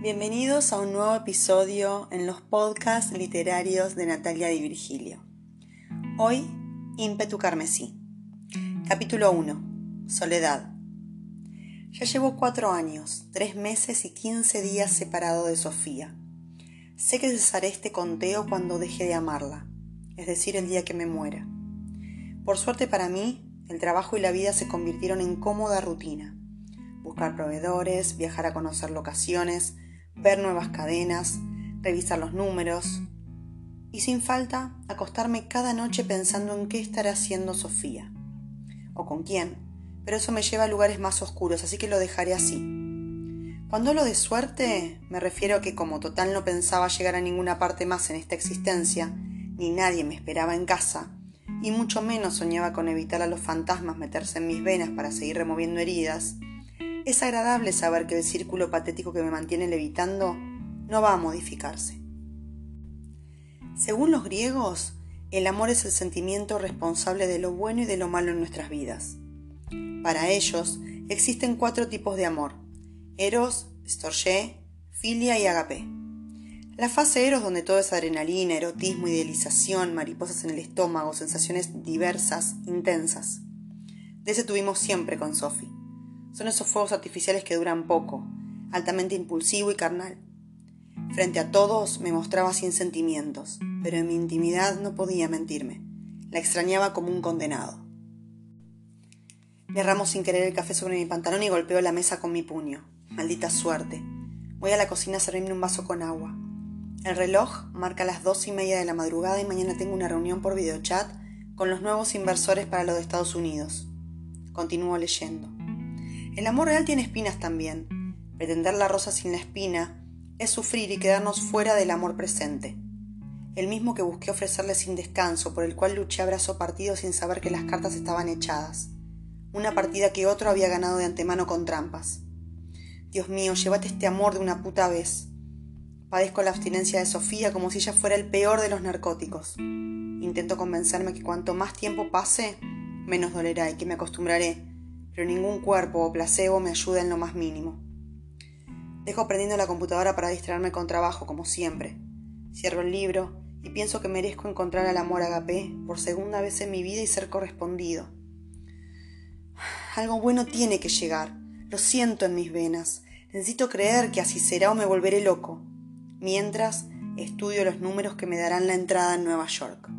Bienvenidos a un nuevo episodio en los podcasts literarios de Natalia Di Virgilio. Hoy, Ímpetu Carmesí. Capítulo 1. Soledad. Ya llevo cuatro años, tres meses y quince días separado de Sofía. Sé que cesaré este conteo cuando deje de amarla, es decir, el día que me muera. Por suerte para mí, el trabajo y la vida se convirtieron en cómoda rutina. Buscar proveedores, viajar a conocer locaciones, ver nuevas cadenas, revisar los números y sin falta acostarme cada noche pensando en qué estará haciendo Sofía o con quién, pero eso me lleva a lugares más oscuros, así que lo dejaré así. Cuando lo de suerte, me refiero a que como total no pensaba llegar a ninguna parte más en esta existencia, ni nadie me esperaba en casa, y mucho menos soñaba con evitar a los fantasmas meterse en mis venas para seguir removiendo heridas, es agradable saber que el círculo patético que me mantiene levitando no va a modificarse. Según los griegos, el amor es el sentimiento responsable de lo bueno y de lo malo en nuestras vidas. Para ellos existen cuatro tipos de amor: eros, storge, filia y agape. La fase eros, donde todo es adrenalina, erotismo, idealización, mariposas en el estómago, sensaciones diversas, intensas. De ese tuvimos siempre con Sophie. Son esos fuegos artificiales que duran poco, altamente impulsivo y carnal. Frente a todos me mostraba sin sentimientos, pero en mi intimidad no podía mentirme. La extrañaba como un condenado. Derramo sin querer el café sobre mi pantalón y golpeo la mesa con mi puño. Maldita suerte. Voy a la cocina a servirme un vaso con agua. El reloj marca las dos y media de la madrugada y mañana tengo una reunión por videochat con los nuevos inversores para los de Estados Unidos. Continúo leyendo. El amor real tiene espinas también. Pretender la rosa sin la espina es sufrir y quedarnos fuera del amor presente. El mismo que busqué ofrecerle sin descanso, por el cual luché a brazo partido sin saber que las cartas estaban echadas. Una partida que otro había ganado de antemano con trampas. Dios mío, llévate este amor de una puta vez. Padezco la abstinencia de Sofía como si ella fuera el peor de los narcóticos. Intento convencerme que cuanto más tiempo pase, menos dolerá y que me acostumbraré, pero ningún cuerpo o placebo me ayuda en lo más mínimo. Dejo prendiendo la computadora para distraerme con trabajo, como siempre. Cierro el libro y pienso que merezco encontrar al amor agape por segunda vez en mi vida y ser correspondido. Algo bueno tiene que llegar. Lo siento en mis venas. Necesito creer que así será o me volveré loco mientras estudio los números que me darán la entrada en Nueva York.